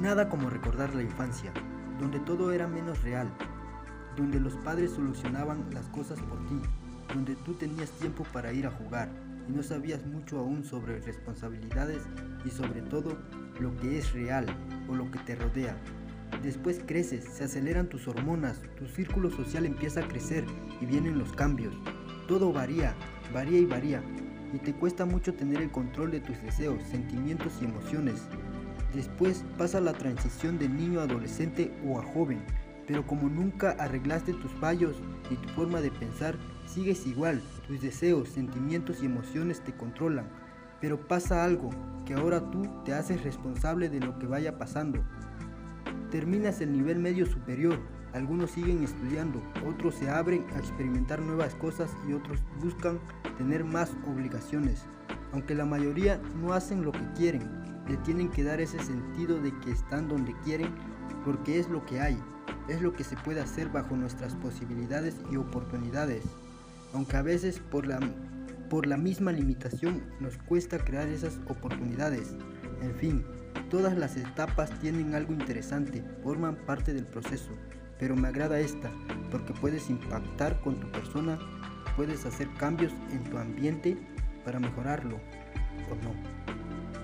Nada como recordar la infancia, donde todo era menos real, donde los padres solucionaban las cosas por ti, donde tú tenías tiempo para ir a jugar y no sabías mucho aún sobre responsabilidades y sobre todo lo que es real o lo que te rodea. Después creces, se aceleran tus hormonas, tu círculo social empieza a crecer y vienen los cambios. Todo varía, varía y varía, y te cuesta mucho tener el control de tus deseos, sentimientos y emociones. Después pasa la transición de niño a adolescente o a joven, pero como nunca arreglaste tus fallos y tu forma de pensar, sigues igual, tus deseos, sentimientos y emociones te controlan. Pero pasa algo, que ahora tú te haces responsable de lo que vaya pasando. Terminas el nivel medio superior, algunos siguen estudiando, otros se abren a experimentar nuevas cosas y otros buscan tener más obligaciones. Aunque la mayoría no hacen lo que quieren, le tienen que dar ese sentido de que están donde quieren porque es lo que hay, es lo que se puede hacer bajo nuestras posibilidades y oportunidades. Aunque a veces por la, por la misma limitación nos cuesta crear esas oportunidades. En fin, todas las etapas tienen algo interesante, forman parte del proceso pero me agrada esta porque puedes impactar con tu persona, puedes hacer cambios en tu ambiente para mejorarlo o no.